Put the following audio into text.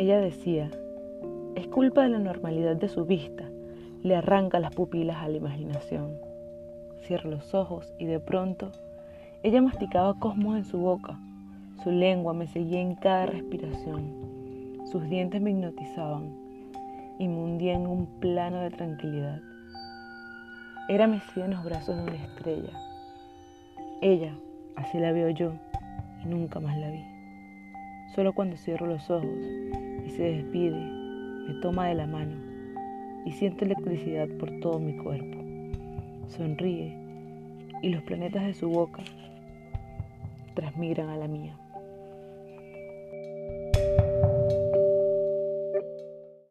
Ella decía, es culpa de la normalidad de su vista, le arranca las pupilas a la imaginación. Cierro los ojos y de pronto ella masticaba cosmos en su boca, su lengua me seguía en cada respiración, sus dientes me hipnotizaban y me hundía en un plano de tranquilidad. Era mecida en los brazos de una estrella. Ella, así la veo yo, y nunca más la vi. Solo cuando cierro los ojos se despide, me toma de la mano y siento electricidad por todo mi cuerpo. Sonríe y los planetas de su boca transmigran a la mía.